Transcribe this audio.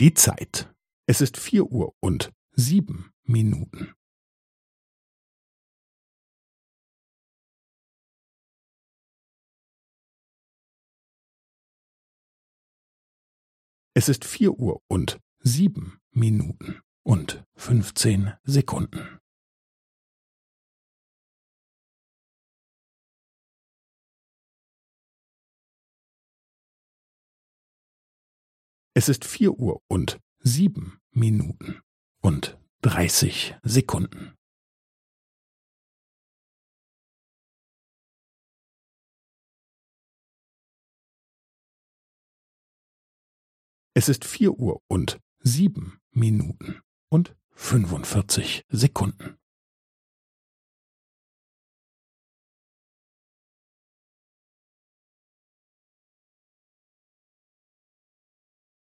Die Zeit. Es ist vier Uhr und sieben Minuten. Es ist vier Uhr und sieben Minuten und fünfzehn Sekunden. Es ist vier Uhr und sieben Minuten und dreißig Sekunden. Es ist vier Uhr und sieben Minuten und fünfundvierzig Sekunden.